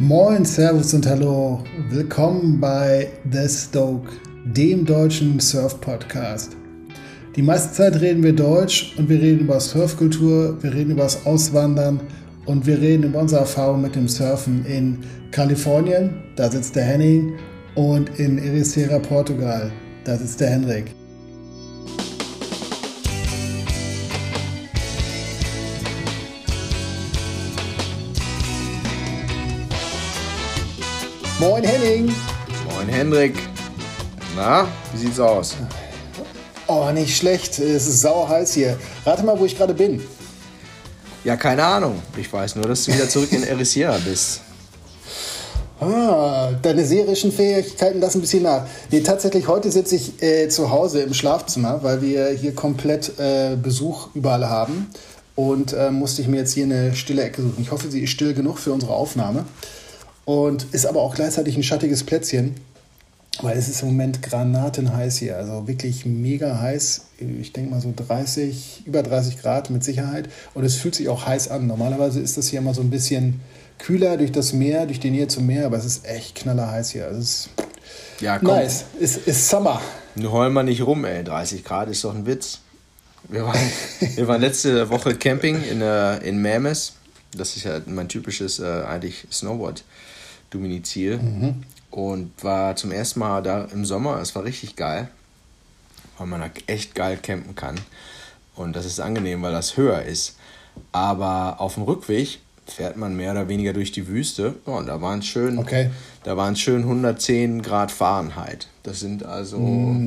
Moin, Servus und Hallo. Willkommen bei The Stoke, dem deutschen Surf-Podcast. Die meiste Zeit reden wir Deutsch und wir reden über Surfkultur, wir reden über das Auswandern und wir reden über unsere Erfahrung mit dem Surfen in Kalifornien, da sitzt der Henning, und in Ericeira, Portugal, da sitzt der Henrik. Moin Henning. Moin Hendrik. Na, wie sieht's aus? Oh, nicht schlecht. Es ist sauer heiß hier. Rate mal, wo ich gerade bin. Ja, keine Ahnung. Ich weiß nur, dass du wieder zurück in Ericeira bist. Ah, deine serischen Fähigkeiten lassen ein bisschen nach. Nee, tatsächlich, heute sitze ich äh, zu Hause im Schlafzimmer, weil wir hier komplett äh, Besuch überall haben. Und äh, musste ich mir jetzt hier eine stille Ecke suchen. Ich hoffe, sie ist still genug für unsere Aufnahme. Und ist aber auch gleichzeitig ein schattiges Plätzchen, weil es ist im Moment granatenheiß hier. Also wirklich mega heiß. Ich denke mal so 30, über 30 Grad mit Sicherheit. Und es fühlt sich auch heiß an. Normalerweise ist das hier immer so ein bisschen kühler durch das Meer, durch die Nähe zum Meer, aber es ist echt knallerheiß hier. Also es ist Ja, komm. nice. Es ist Summer. Nur heul mal nicht rum, ey. 30 Grad ist doch ein Witz. Wir waren, wir waren letzte Woche Camping in, äh, in Mammoth. Das ist ja mein typisches äh, eigentlich Snowboard-Domizil. Und war zum ersten Mal da im Sommer. Es war richtig geil, weil man da echt geil campen kann. Und das ist angenehm, weil das höher ist. Aber auf dem Rückweg fährt man mehr oder weniger durch die Wüste. Ja, und da waren es schön, Okay. da waren es schön 110 Grad Fahrenheit. Das sind also,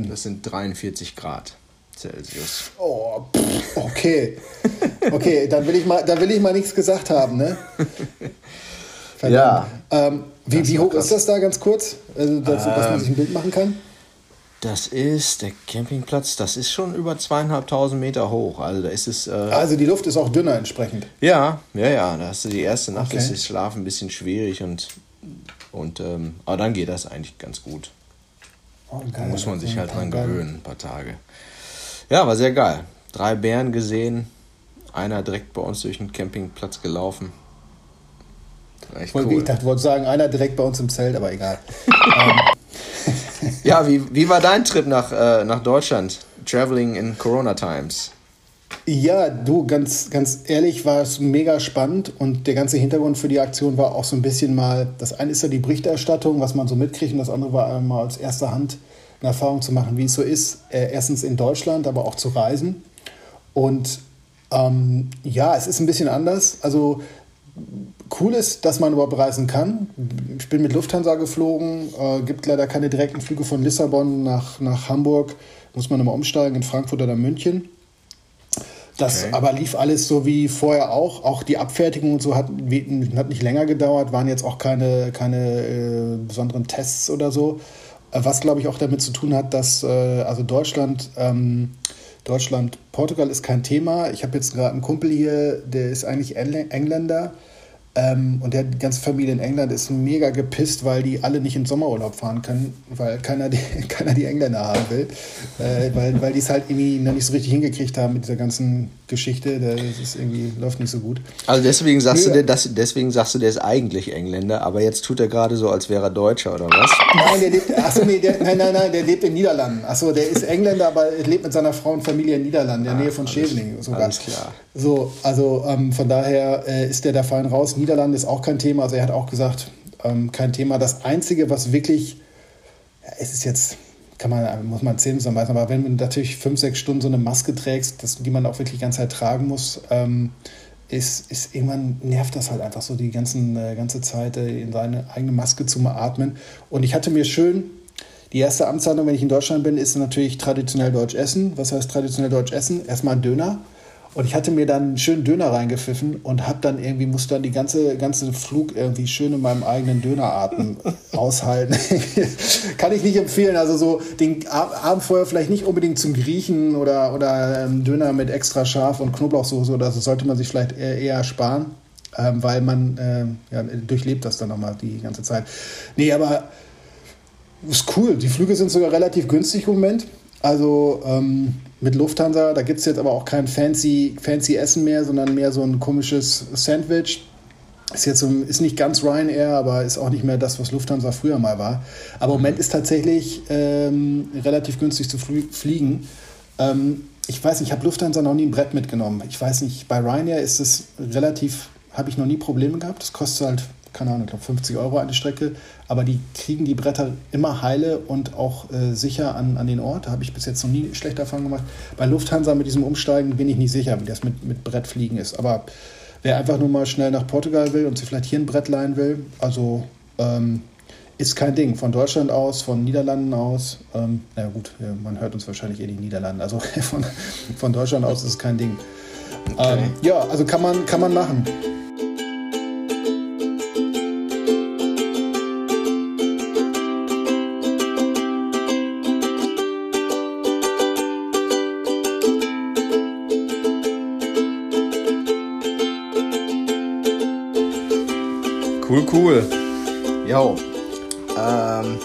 das sind 43 Grad Celsius. Oh, pff, okay. Okay, dann will ich mal, dann will ich mal nichts gesagt haben, ne? Ja. Ähm, wie wie hoch ist das da ganz kurz? Also, dass, dass man sich ein Bild machen kann? Das ist der Campingplatz, das ist schon über zweieinhalbtausend Meter hoch. Also da ist es. Äh, Also die Luft ist auch dünner entsprechend. ja, ja, ja. Da hast du die erste Nacht Okay. ist das Schlafen ein bisschen schwierig und. und ähm, aber dann geht das eigentlich ganz gut. Oh, Da geil. muss man sich halt dran gewöhnen, ein paar Tage. Ja, war sehr geil. Drei Bären gesehen, einer direkt bei uns durch den Campingplatz gelaufen. Echt Ich cool. dachte, ich wollte sagen, einer direkt bei uns im Zelt, aber egal. Ja, wie, wie war dein Trip nach, äh, nach Deutschland? Traveling in Corona Times. Ja, du, ganz, ganz ehrlich war es mega spannend und der ganze Hintergrund für die Aktion war auch so ein bisschen mal, das eine ist ja die Berichterstattung, was man so mitkriegt und das andere war einmal aus erster Hand eine Erfahrung zu machen, wie es so ist, äh, erstens in Deutschland, aber auch zu reisen. Und ähm, ja, es ist ein bisschen anders. Also cool ist, dass man überhaupt reisen kann. Ich bin mit Lufthansa geflogen, äh, gibt leider keine direkten Flüge von Lissabon nach, nach Hamburg. Muss man immer umsteigen in Frankfurt oder München. Das Okay. aber lief alles so wie vorher auch. Auch die Abfertigung und so hat, hat nicht länger gedauert, waren jetzt auch keine, keine äh, besonderen Tests oder so. Äh, Was glaube ich auch damit zu tun hat, dass äh, also Deutschland, ähm, Deutschland, Portugal ist kein Thema. Ich habe jetzt gerade einen Kumpel hier, der ist eigentlich Engl- Engländer. Ähm, und der die ganze Familie in England ist mega gepisst, weil die alle nicht in Sommerurlaub fahren können, weil keiner die, keiner die Engländer haben will. Äh, weil weil die es halt irgendwie noch nicht so richtig hingekriegt haben mit dieser ganzen Geschichte. Das ist irgendwie, läuft nicht so gut. Also deswegen sagst, Nö. du, der, das, deswegen sagst du, der ist eigentlich Engländer, aber jetzt tut er gerade so, als wäre er Deutscher oder was? Nein, der lebt, achso, nee, der, nein, nein, nein, der lebt in Niederlanden. Achso, der ist Engländer, aber lebt mit seiner Frau und Familie in Niederlanden, in der Nähe von Scheveningen sogar. alles klar. So, also ähm, von daher äh, ist der da fein raus. Niederlande ist auch kein Thema. Also er hat auch gesagt, ähm, kein Thema. Das Einzige, was wirklich, ja, es ist jetzt, kann man, muss man Zähne zusammenbeißen, aber wenn du natürlich fünf, sechs Stunden so eine Maske trägst, das, die man auch wirklich die ganze Zeit tragen muss, ähm, ist, ist irgendwann nervt das halt einfach so die ganzen, äh, ganze Zeit äh, in seine eigene Maske zu atmen. Und ich hatte mir schön, die erste Amtshandlung, wenn ich in Deutschland bin, ist natürlich traditionell deutsch essen. Was heißt traditionell deutsch essen? Erstmal ein Döner. Und ich hatte mir dann einen schönen Döner reingepfiffen und hab dann irgendwie, musste dann die ganze, ganze Flug irgendwie schön in meinem eigenen Dönerarten aushalten. Kann ich nicht empfehlen. Also so den Ab- Abend vorher vielleicht nicht unbedingt zum Griechen oder, oder ähm, Döner mit extra Scharf und Knoblauchsoße oder so sollte man sich vielleicht eher, eher sparen. Ähm, weil man ähm, ja, durchlebt das dann nochmal die ganze Zeit. Nee, aber ist cool. Die Flüge sind sogar relativ günstig im Moment. Also ähm, mit Lufthansa, da gibt es jetzt aber auch kein fancy, fancy Essen mehr, sondern mehr so ein komisches Sandwich. Ist jetzt so, ist nicht ganz Ryanair, aber ist auch nicht mehr das, was Lufthansa früher mal war. Aber im Moment ist tatsächlich ähm, relativ günstig zu fliegen. Ähm, ich weiß nicht, ich habe Lufthansa noch nie ein Brett mitgenommen. Ich weiß nicht, bei Ryanair ist es relativ, habe ich noch nie Probleme gehabt. Das kostet halt, keine Ahnung, ich glaube 50 Euro eine Strecke. Aber die kriegen die Bretter immer heile und auch äh, sicher an, an den Ort. Da habe ich bis jetzt noch nie schlechte Erfahrungen gemacht. Bei Lufthansa mit diesem Umsteigen bin ich nicht sicher, wie das mit, mit Brettfliegen ist. Aber wer einfach nur mal schnell nach Portugal will und sich vielleicht hier ein Brett leihen will, also ähm, ist kein Ding. Von Deutschland aus, von Niederlanden aus, ähm, na gut, man hört uns wahrscheinlich eh die Niederlande, also von, von Deutschland aus ist es kein Ding. Okay. Ähm, ja, also kann man, kann man machen. Cool. Jo, ähm,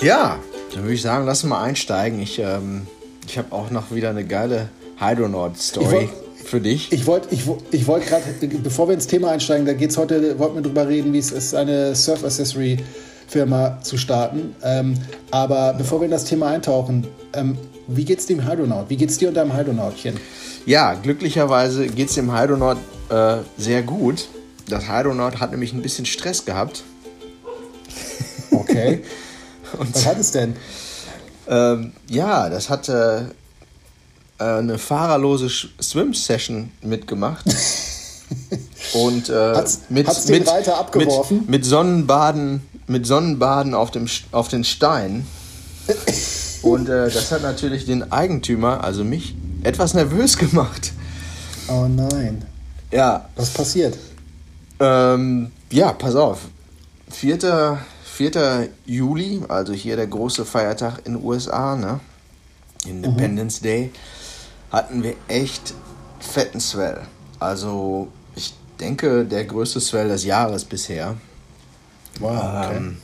ja, dann würde ich sagen, lass mal einsteigen. Ich, ähm, ich habe auch noch wieder eine geile Hydronaut-Story für dich. Ich wollte ich, ich wollt gerade, bevor wir ins Thema einsteigen, da geht es heute, wollten wir drüber reden, wie es ist, eine Surf-Accessory-Firma zu starten. Ähm, aber bevor wir in das Thema eintauchen, ähm, wie geht's dem Hydronaut? Wie geht's dir und deinem Hydronautchen? Ja, glücklicherweise geht es dem Hydronaut äh, sehr gut. Das Hydronaut hat nämlich ein bisschen Stress gehabt Okay. Und Was hat es denn? Ähm, ja, das hatte äh, eine fahrerlose Swim-Session mitgemacht. Und äh, hat's, mit, hat's mit, Reiter abgeworfen? Mit, mit, Sonnenbaden, mit Sonnenbaden auf, dem, auf den Stein. Und äh, das hat natürlich den Eigentümer, also mich, etwas nervös gemacht. Oh nein. Ja. Was passiert? Ähm, ja, pass auf. 4. 4. Juli, also hier der große Feiertag in den USA, ne? Independence mhm. Day, hatten wir echt fetten Swell. Also ich denke, der größte Swell des Jahres bisher. Wow, okay. Ähm,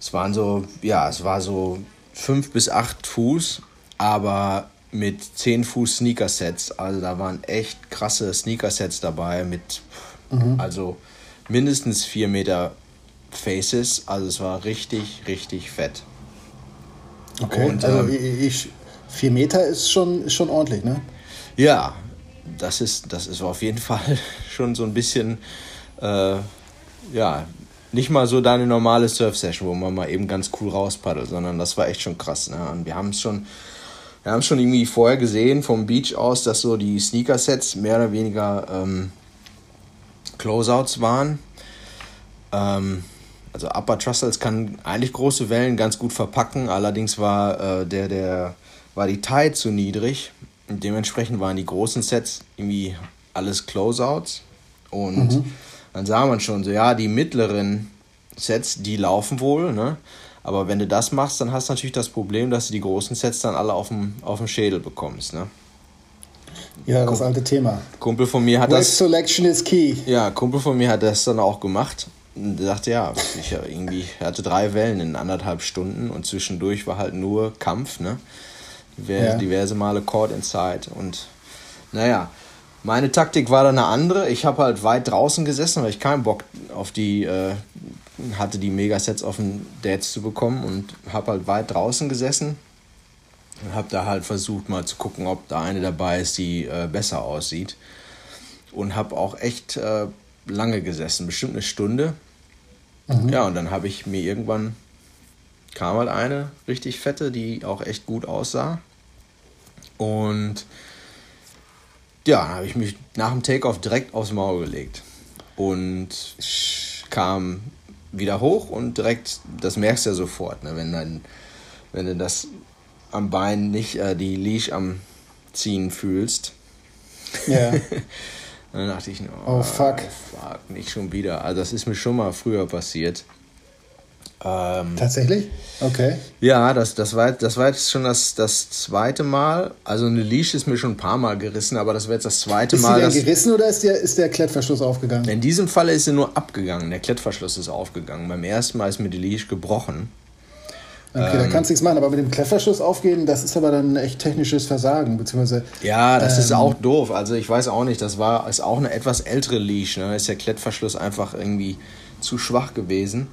es waren so, ja, es war so 5 bis 8 Fuß, aber mit 10 Fuß Sneaker-Sets. Also da waren echt krasse Sneaker-Sets dabei mit, mhm. also mindestens 4 Meter Faces. Also es war richtig, richtig fett. Okay, Und, also ähm, ich, vier Meter ist schon, ist schon ordentlich, ne? Ja, das ist, das ist auf jeden Fall schon so ein bisschen, äh, ja, nicht mal so deine normale Surf-Session, wo man mal eben ganz cool rauspaddelt, sondern das war echt schon krass. Ne? Und wir haben es schon, wir haben schon irgendwie vorher gesehen vom Beach aus, dass so die Sneaker-Sets mehr oder weniger ähm, Closeouts waren. Ähm, also Upper Trussels kann eigentlich große Wellen ganz gut verpacken, allerdings war äh, der, der, war die Tide zu niedrig. Und dementsprechend waren die großen Sets irgendwie alles Closeouts. Und mhm. dann sah man schon so, ja, die mittleren Sets, die laufen wohl, ne? Aber wenn du das machst, dann hast du natürlich das Problem, dass du die großen Sets dann alle auf dem, auf dem Schädel bekommst, ne? Ja, das alte Thema. Kumpel von mir hat Wave das. Selection is key. Ja, Kumpel von mir hat das dann auch gemacht dachte, ja, ich irgendwie hatte drei Wellen in anderthalb Stunden und zwischendurch war halt nur Kampf, ne? Ja. Diverse Male Caught Inside und naja, meine Taktik war dann eine andere. Ich habe halt weit draußen gesessen, weil ich keinen Bock auf die äh, hatte, die Megasets auf den Dads zu bekommen und habe halt weit draußen gesessen und habe da halt versucht mal zu gucken, ob da eine dabei ist, die äh, besser aussieht und habe auch echt äh, lange gesessen, bestimmt eine Stunde. Mhm. Ja, und dann habe ich mir irgendwann kam halt eine richtig fette, die auch echt gut aussah. Und ja, habe ich mich nach dem Takeoff direkt aufs Maul gelegt und kam wieder hoch und direkt, das merkst du ja sofort, ne, wenn, dann, wenn du das am Bein nicht äh, die Leash am Ziehen fühlst. Ja. dann dachte ich, oh, oh fuck. fuck, nicht schon wieder. Also das ist mir schon mal früher passiert. Ähm, Tatsächlich? Okay. Ja, das, das, war, das war jetzt schon das, das zweite Mal. Also eine Leash ist mir schon ein paar Mal gerissen, aber das wäre jetzt das zweite ist Mal. Ist die denn gerissen oder ist der, ist der Klettverschluss aufgegangen? In diesem Fall ist sie nur abgegangen. Der Klettverschluss ist aufgegangen. Beim ersten Mal ist mir die Leash gebrochen. Okay, ähm, da kannst du nichts machen, aber mit dem Klettverschluss aufgehen, das ist aber dann echt technisches Versagen, beziehungsweise. Ja, das ähm, ist auch doof. Also ich weiß auch nicht, das war ist auch eine etwas ältere Leash. Ne? Da ist der Klettverschluss einfach irgendwie zu schwach gewesen.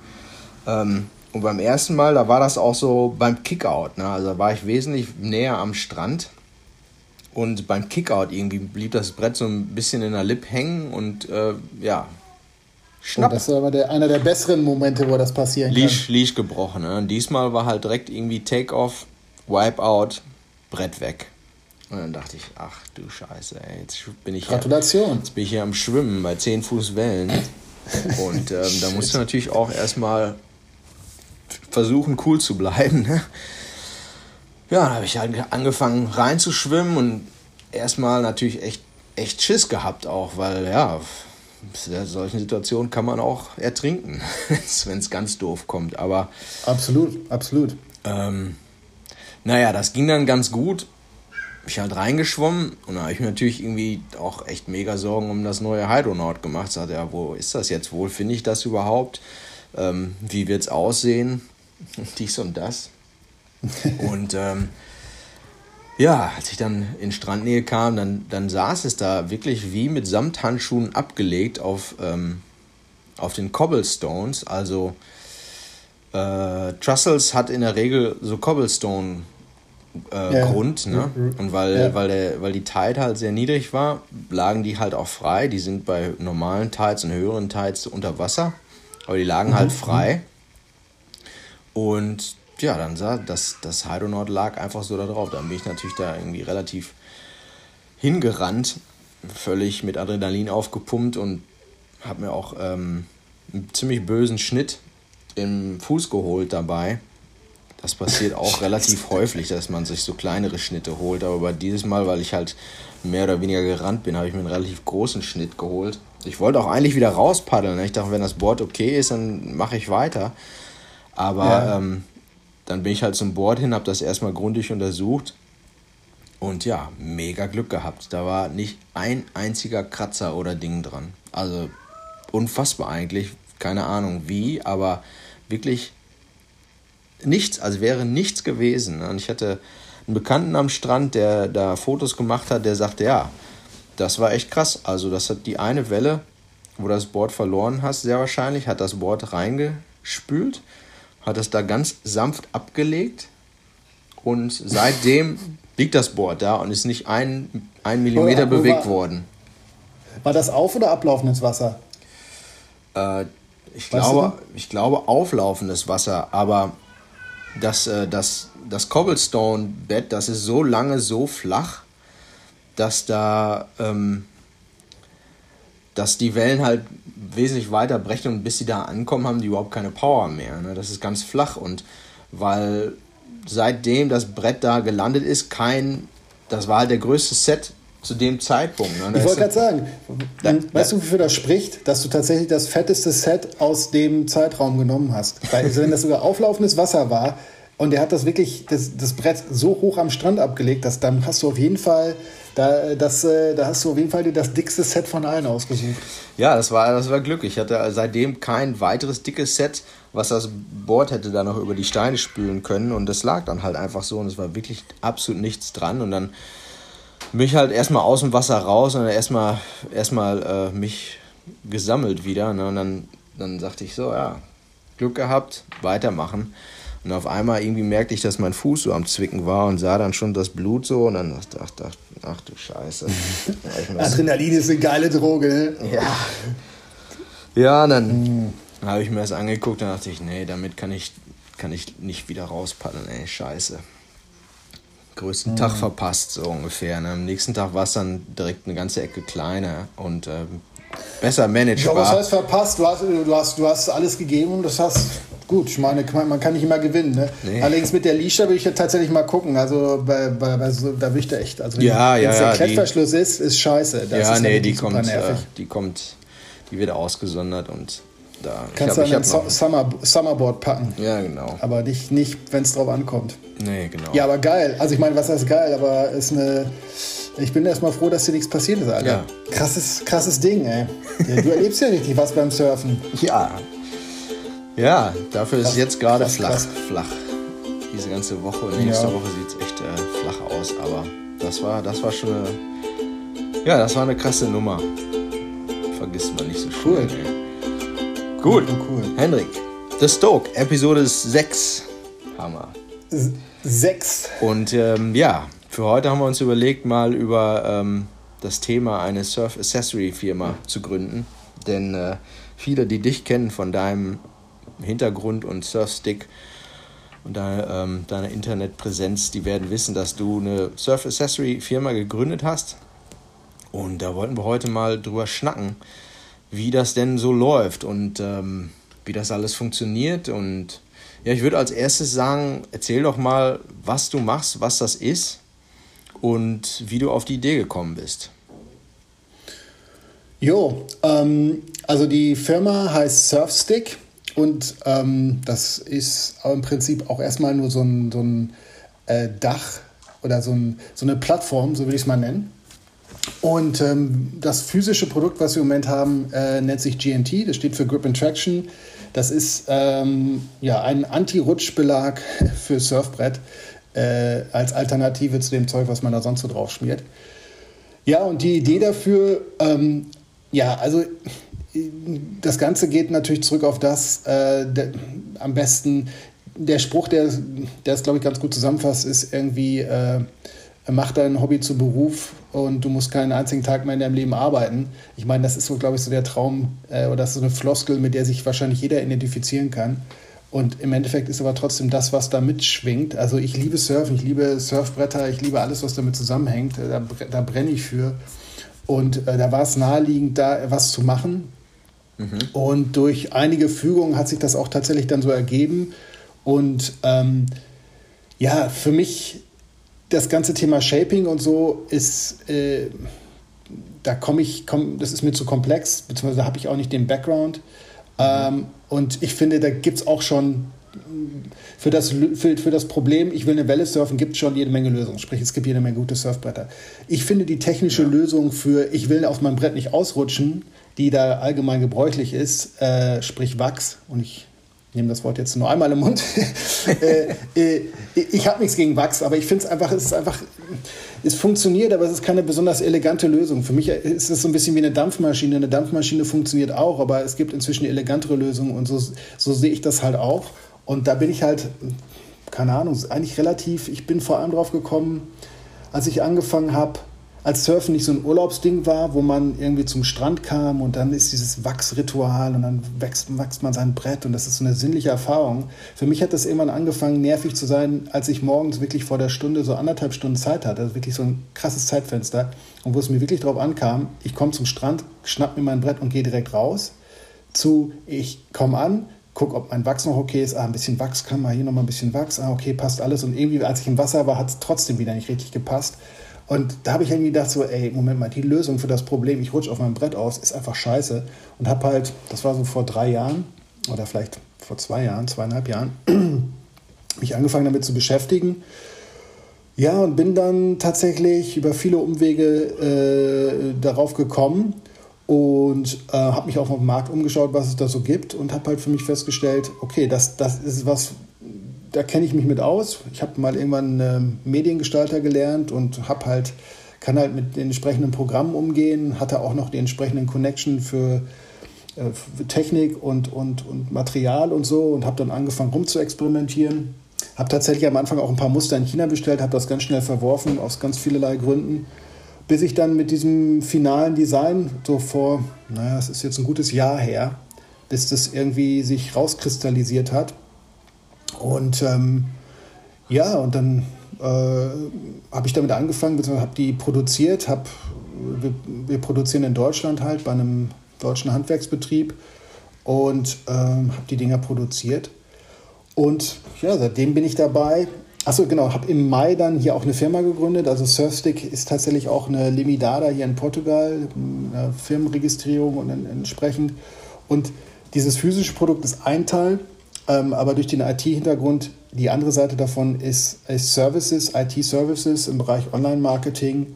Ähm, und beim ersten Mal, da war das auch so beim Kickout. Ne? Also da war ich wesentlich näher am Strand. Und beim Kickout irgendwie blieb das Brett so ein bisschen in der Lip hängen und äh, ja, Schnapp. Das war aber der, einer der besseren Momente, wo das passieren Leash, kann. Leash gebrochen. Ne? Und diesmal war halt direkt irgendwie Take-off, Wipeout, Brett weg. Und dann dachte ich, ach du Scheiße, ey, jetzt bin ich Gratulation. Hier, jetzt bin ich hier am Schwimmen bei 10 Fuß Wellen. Und ähm, da musst du natürlich auch erstmal versuchen, cool zu bleiben. Ne? Ja, dann habe ich halt angefangen reinzuschwimmen und erstmal natürlich echt, echt Schiss gehabt auch, weil ja, in solchen Situationen kann man auch ertrinken, wenn es ganz doof kommt. Aber absolut, absolut. Ähm, naja, das ging dann ganz gut. Ich halt reingeschwommen und da habe ich mir natürlich irgendwie auch echt mega Sorgen um das neue Hydronaut gemacht. Sagte ja, wo ist das jetzt wohl? Finde ich das überhaupt? Ähm, wie wird es aussehen? Dies und das. und ähm, ja, als ich dann in Strandnähe kam, dann, dann saß es da wirklich wie mit Samthandschuhen abgelegt auf, ähm, auf den Cobblestones. Also äh, Trussels hat in der Regel so Cobblestone äh, ja. Grund, ne? Und weil, ja. weil, der, weil die Tide halt sehr niedrig war, lagen die halt auch frei. Die sind bei normalen Tides und höheren Tides unter Wasser, aber die lagen halt mhm. halt frei. Und ja, dann sah das, das Hydronaut lag einfach so da drauf. Dann bin ich natürlich da irgendwie relativ hingerannt, völlig mit Adrenalin aufgepumpt und habe mir auch ähm, einen ziemlich bösen Schnitt im Fuß geholt dabei. Das passiert auch relativ häufig, dass man sich so kleinere Schnitte holt. Aber bei dieses Mal, weil ich halt mehr oder weniger gerannt bin, habe ich mir einen relativ großen Schnitt geholt. Ich wollte auch eigentlich wieder rauspaddeln. Ich dachte, wenn das Board okay ist, dann mache ich weiter. Aber ja. ähm, dann bin ich halt zum Board hin, habe das erstmal gründlich untersucht und ja, mega Glück gehabt. Da war nicht ein einziger Kratzer oder Ding dran. Also unfassbar eigentlich. Keine Ahnung wie, aber wirklich nichts, also wäre nichts gewesen. Und ich hatte einen Bekannten am Strand, der da Fotos gemacht hat, der sagte, ja, das war echt krass. Also das hat die eine Welle, wo das Board verloren hast, sehr wahrscheinlich, hat das Board reingespült hat es da ganz sanft abgelegt und seitdem liegt das Board da und ist nicht ein, ein Millimeter oh, bewegt war, worden. War das auf- oder ablaufendes Wasser? Äh, ich, glaube, ich glaube auflaufendes Wasser, aber das, äh, das, das Cobblestone-Bett, das ist so lange so flach, dass da ähm, dass die Wellen halt wesentlich weiter brechen und bis sie da ankommen, haben die überhaupt keine Power mehr. Ne? Das ist ganz flach und weil seitdem das Brett da gelandet ist, kein, das war halt der größte Set zu dem Zeitpunkt. Ne? Ich wollte gerade sagen, da, weißt da, du, wofür das spricht? Dass du tatsächlich das fetteste Set aus dem Zeitraum genommen hast. Weil, wenn das sogar auflaufendes Wasser war und er hat das wirklich, das, das Brett so hoch am Strand abgelegt, dass dann hast du auf jeden Fall da, das, äh, da hast du auf jeden Fall dir das dickste Set von allen ausgesucht. Ja, das war, das war Glück. Ich hatte seitdem kein weiteres dickes Set, was das Board hätte da noch über die Steine spülen können. Und das lag dann halt einfach so und es war wirklich absolut nichts dran. Und dann bin ich halt erstmal aus dem Wasser raus und erstmal erstmal äh, mich gesammelt wieder. Ne? Und dann, dann sagte ich so, ja, Glück gehabt, weitermachen. Und auf einmal irgendwie merkte ich, dass mein Fuß so am Zwicken war und sah dann schon das Blut so und dann dachte ich, ach, ach du Scheiße. Adrenalin ist eine geile Droge, ne? Ja. Ja, dann habe ich mir das angeguckt und dachte ich, nee, damit kann ich, kann ich nicht wieder rauspaddeln, ey, scheiße. Größten mhm. Tag verpasst, so ungefähr. Ne? Am nächsten Tag war es dann direkt eine ganze Ecke kleiner und ähm, besser managebar. Ja, was heißt verpasst? Du hast, du, hast, du hast alles gegeben und das hast gut. Ich meine, man kann nicht immer gewinnen. Ne? Nee. Allerdings mit der Lisha würde ich ja tatsächlich mal gucken. Also bei, bei, bei so, da würde ich da echt. Also ja, wenn ja, der Klettverschluss die, ist, ist scheiße. Das ja, ist nee, die kommt, äh, die kommt, die wird ausgesondert und da. Kannst du dann so Summer, Summerboard packen. Ja, genau. Aber nicht, nicht wenn es drauf ankommt. Nee, genau. Ja, aber geil. Also ich meine, was heißt geil? Aber ist eine. Ich bin erstmal froh, dass dir nichts passiert ist, Alter. Ja. Krasses, krasses Ding, ey. Du erlebst ja richtig was beim Surfen. Ja, ja, dafür ist es jetzt gerade flach. Flach. diese ganze Woche und nächste ja. Woche sieht es echt äh, flach aus. Aber das war, das war schon eine, ja, das war eine krasse Nummer. Vergisst man nicht so cool. Schnell, Gut, cool. Hendrik, The Stoke, Episode 6. Hammer. 6. Und ähm, ja, für heute haben wir uns überlegt, mal über ähm, das Thema eine Surf Accessory Firma zu gründen. Denn äh, viele, die dich kennen von deinem Hintergrund und Surfstick und deine, ähm, deiner Internetpräsenz, die werden wissen, dass du eine Surf Accessory Firma gegründet hast. Und da wollten wir heute mal drüber schnacken, wie das denn so läuft und ähm, wie das alles funktioniert. Und ja, ich würde als erstes sagen, erzähl doch mal, was du machst, was das ist und wie du auf die Idee gekommen bist. Jo, ähm, also die Firma heißt Surfstick und ähm, das ist im Prinzip auch erstmal nur so ein, so ein äh, Dach oder so, ein, so eine Plattform, so will ich es mal nennen. Und ähm, das physische Produkt, was wir im Moment haben, äh, nennt sich GNT, das steht für Grip and Traction. Das ist ähm, ja, ein Anti-Rutschbelag für Surfbrett äh, als Alternative zu dem Zeug, was man da sonst so drauf schmiert. Ja, und die Idee dafür, ähm, ja, also das Ganze geht natürlich zurück auf das, äh, der, am besten, der Spruch, der, der es, glaube ich, ganz gut zusammenfasst, ist irgendwie, äh, mach dein Hobby zu Beruf und du musst keinen einzigen Tag mehr in deinem Leben arbeiten. Ich meine, das ist so, glaube ich, so der Traum äh, oder das ist so eine Floskel, mit der sich wahrscheinlich jeder identifizieren kann. Und im Endeffekt ist aber trotzdem das, was da mitschwingt. Also ich liebe Surfen, ich liebe Surfbretter, ich liebe alles, was damit zusammenhängt. Da, da brenne ich für. Und äh, da war es naheliegend, da was zu machen. Mhm. Und durch einige Fügungen hat sich das auch tatsächlich dann so ergeben. Und ähm, ja, für mich das ganze Thema Shaping und so ist, äh, da komme ich, komm, das ist mir zu komplex, beziehungsweise habe ich auch nicht den Background. Mhm. Ähm, und ich finde, da gibt es auch schon für das, für, für das Problem, ich will eine Welle surfen, gibt es schon jede Menge Lösungen. Sprich, es gibt jede Menge gute Surfbretter. Ich finde die technische. Lösung für, ich will auf meinem Brett nicht ausrutschen, die da allgemein gebräuchlich ist, äh, sprich Wachs, und ich nehme das Wort jetzt nur einmal im Mund. äh, äh, ich habe nichts gegen Wachs, aber ich finde es einfach, es ist einfach, es funktioniert, aber es ist keine besonders elegante Lösung. Für mich ist es so ein bisschen wie eine Dampfmaschine. Eine Dampfmaschine funktioniert auch, aber es gibt inzwischen elegantere Lösungen und so, so sehe ich das halt auch. Und da bin ich halt, keine Ahnung, eigentlich relativ, ich bin vor allem drauf gekommen, als ich angefangen habe, als Surfen nicht so ein Urlaubsding war, wo man irgendwie zum Strand kam und dann ist dieses Wachsritual und dann wächst, wächst man sein Brett und das ist so eine sinnliche Erfahrung. Für mich hat das irgendwann angefangen, nervig zu sein, als ich morgens wirklich vor der Stunde so anderthalb Stunden Zeit hatte. Also wirklich so ein krasses Zeitfenster. Und wo es mir wirklich drauf ankam, ich komme zum Strand, schnapp mir mein Brett und gehe direkt raus. Zu, ich komme an, guck, ob mein Wachs noch okay ist. Ah, ein bisschen Wachs kann man hier noch mal ein bisschen Wachs. Ah, okay, passt alles. Und irgendwie, als ich im Wasser war, hat es trotzdem wieder nicht richtig gepasst. Und da habe ich irgendwie gedacht, so, ey, Moment mal, die Lösung für das Problem, ich rutsche auf meinem Brett aus, ist einfach scheiße. Und habe halt, das war so vor drei Jahren oder vielleicht vor zwei Jahren, zweieinhalb Jahren, mich angefangen damit zu beschäftigen. Ja, und bin dann tatsächlich über viele Umwege äh, darauf gekommen und äh, habe mich auch auf dem Markt umgeschaut, was es da so gibt und habe halt für mich festgestellt, okay, das, das ist was, da kenne ich mich mit aus. Ich habe mal irgendwann einen Mediengestalter gelernt und habe halt kann halt mit den entsprechenden Programmen umgehen, hatte auch noch die entsprechenden Connection für, äh, für Technik und, und, und Material und so und habe dann angefangen rum zu experimentieren. Habe tatsächlich am Anfang auch ein paar Muster in China bestellt, habe das ganz schnell verworfen aus ganz vielerlei Gründen, bis ich dann mit diesem finalen Design so vor, naja, es ist jetzt ein gutes Jahr her, bis das irgendwie sich rauskristallisiert hat und ähm, ja, und dann äh, habe ich damit angefangen, beziehungsweise habe die produziert. Hab, wir, wir, produzieren in Deutschland halt bei einem deutschen Handwerksbetrieb und ähm, habe die Dinger produziert. Und ja, seitdem bin ich dabei. Achso, genau, habe im Mai dann hier auch eine Firma gegründet. Also Surfstick ist tatsächlich auch eine Limitada hier in Portugal, eine Firmenregistrierung und entsprechend. Und dieses physische Produkt ist ein Teil ähm, aber durch den IT-Hintergrund, die andere Seite davon ist, ist Services, IT-Services im Bereich Online-Marketing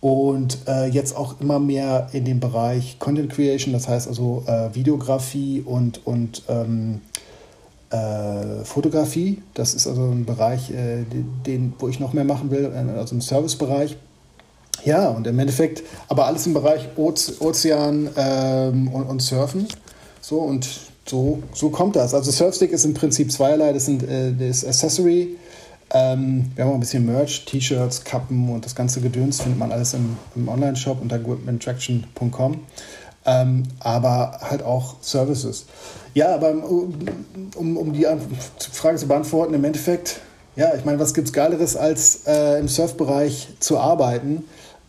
und äh, jetzt auch immer mehr in dem Bereich Content Creation, das heißt also äh, Videografie und, und ähm, äh, Fotografie. Das ist also ein Bereich, äh, den, wo ich noch mehr machen will, äh, also im Servicebereich. Ja, und im Endeffekt, aber alles im Bereich Ozean ähm, und, und, Surfen. So, und so, so kommt das. Also Surfstick ist im Prinzip zweierlei. Das, sind, äh, das Accessory. Ähm, wir haben auch ein bisschen Merch, T-Shirts, Kappen und das ganze Gedöns findet man alles im, im Online-Shop unter goodmantraction.com. Ähm, aber halt auch Services. Ja, aber um, um die Frage zu beantworten, im Endeffekt, ja, ich meine, was gibt es Geileres, als äh, im Surfbereich zu arbeiten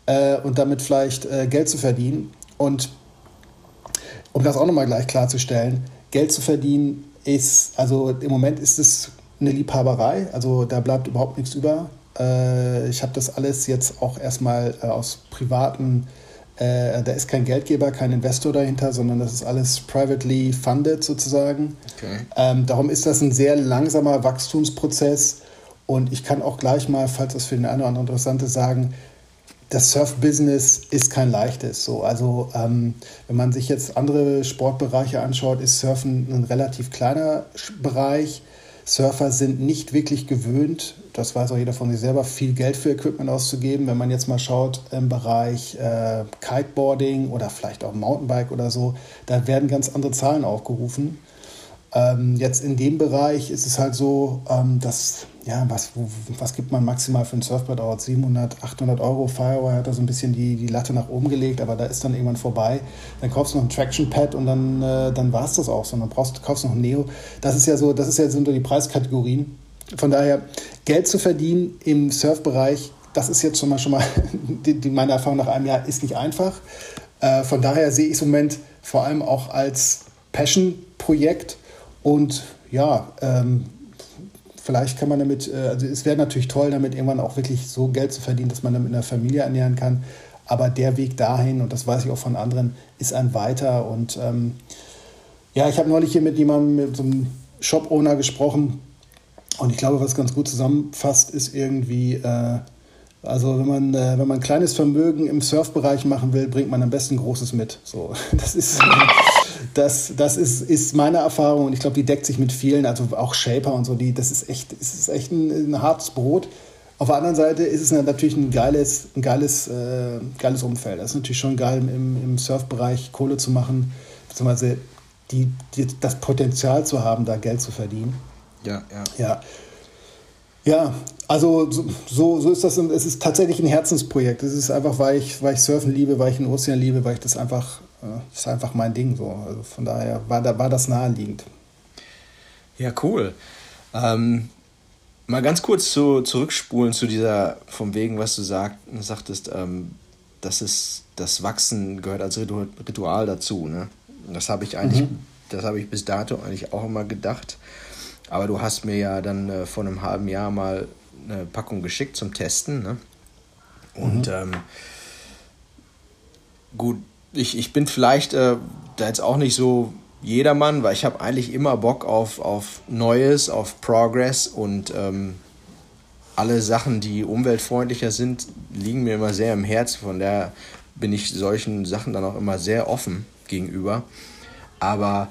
äh, und damit vielleicht äh, Geld zu verdienen? Und um das auch nochmal gleich klarzustellen, Geld zu verdienen ist, also im Moment ist es eine Liebhaberei, also da bleibt überhaupt nichts über. Äh, ich habe das alles jetzt auch erstmal äh, aus privaten äh, da ist kein Geldgeber, kein Investor dahinter, sondern das ist alles privately funded sozusagen. Okay. Ähm, darum ist das ein sehr langsamer Wachstumsprozess. Und ich kann auch gleich mal, falls das für den einen oder anderen interessant ist, sagen, das Surf-Business ist kein leichtes. So, also ähm, wenn man sich jetzt andere Sportbereiche anschaut, ist Surfen ein relativ kleiner Bereich. Surfer sind nicht wirklich gewöhnt, das weiß auch jeder von sich selber, viel Geld für Equipment auszugeben. Wenn man jetzt mal schaut im Bereich äh, Kiteboarding oder vielleicht auch Mountainbike oder so, da werden ganz andere Zahlen aufgerufen. Ähm, jetzt in dem Bereich ist es halt so, ähm, dass, ja, was, was gibt man maximal für ein Surfboard aus? 700, 800 Euro. Firewire hat da so ein bisschen die, die Latte nach oben gelegt, aber da ist dann irgendwann vorbei. Dann kaufst du noch ein Traction Pad und dann, äh, dann war es das auch so. dann brauchst, kaufst du noch ein Neo. Das ist ja so, das ist ja, sind so die Preiskategorien. Von daher, Geld zu verdienen im Surfbereich, das ist jetzt schon mal, schon mal die, die, meine Erfahrung nach einem Jahr, ist nicht einfach. Äh, von daher sehe ich es im Moment vor allem auch als Passion-Projekt und ja, ähm, vielleicht kann man damit, äh, also es wäre natürlich toll, damit irgendwann auch wirklich so Geld zu verdienen, dass man damit eine Familie ernähren kann. Aber der Weg dahin, und das weiß ich auch von anderen, ist ein weiter. Und ähm, ja, ich habe neulich hier mit jemandem, mit so einem Shop-Owner gesprochen. Und ich glaube, was ganz gut zusammenfasst, ist irgendwie, äh, also wenn man, äh, wenn man ein kleines Vermögen im Surfbereich machen will, bringt man am besten Großes mit. So, das ist, das, das ist, ist meine Erfahrung und ich glaube, die deckt sich mit vielen, also auch Shaper und so, die, das ist echt, das ist echt ein, ein hartes Brot. Auf der anderen Seite ist es natürlich ein geiles, ein geiles, äh, geiles Umfeld. Das ist natürlich schon geil, im, im Surfbereich Kohle zu machen, beziehungsweise die, die, das Potenzial zu haben, da Geld zu verdienen. Ja, ja. Ja, ja also so, so ist das. Es ist tatsächlich ein Herzensprojekt. Es ist einfach, weil ich, weil ich Surfen liebe, weil ich den Ozean liebe, weil ich das einfach das ist einfach mein Ding so. Also von daher war, da, war das naheliegend. Ja, cool. Ähm, mal ganz kurz zu, zurückspulen zu dieser, vom Wegen, was du sag, sagtest, ähm, das ist, das Wachsen gehört als Ritual dazu. Ne? Das habe ich eigentlich, mhm. das habe ich bis dato eigentlich auch immer gedacht. Aber du hast mir ja dann äh, vor einem halben Jahr mal eine Packung geschickt zum Testen. Ne? Und mhm. ähm, gut, ich, ich bin vielleicht äh, da jetzt auch nicht so jedermann, weil ich habe eigentlich immer Bock auf, auf Neues, auf Progress und ähm, alle Sachen, die umweltfreundlicher sind, liegen mir immer sehr im Herz. Von daher bin ich solchen Sachen dann auch immer sehr offen gegenüber. Aber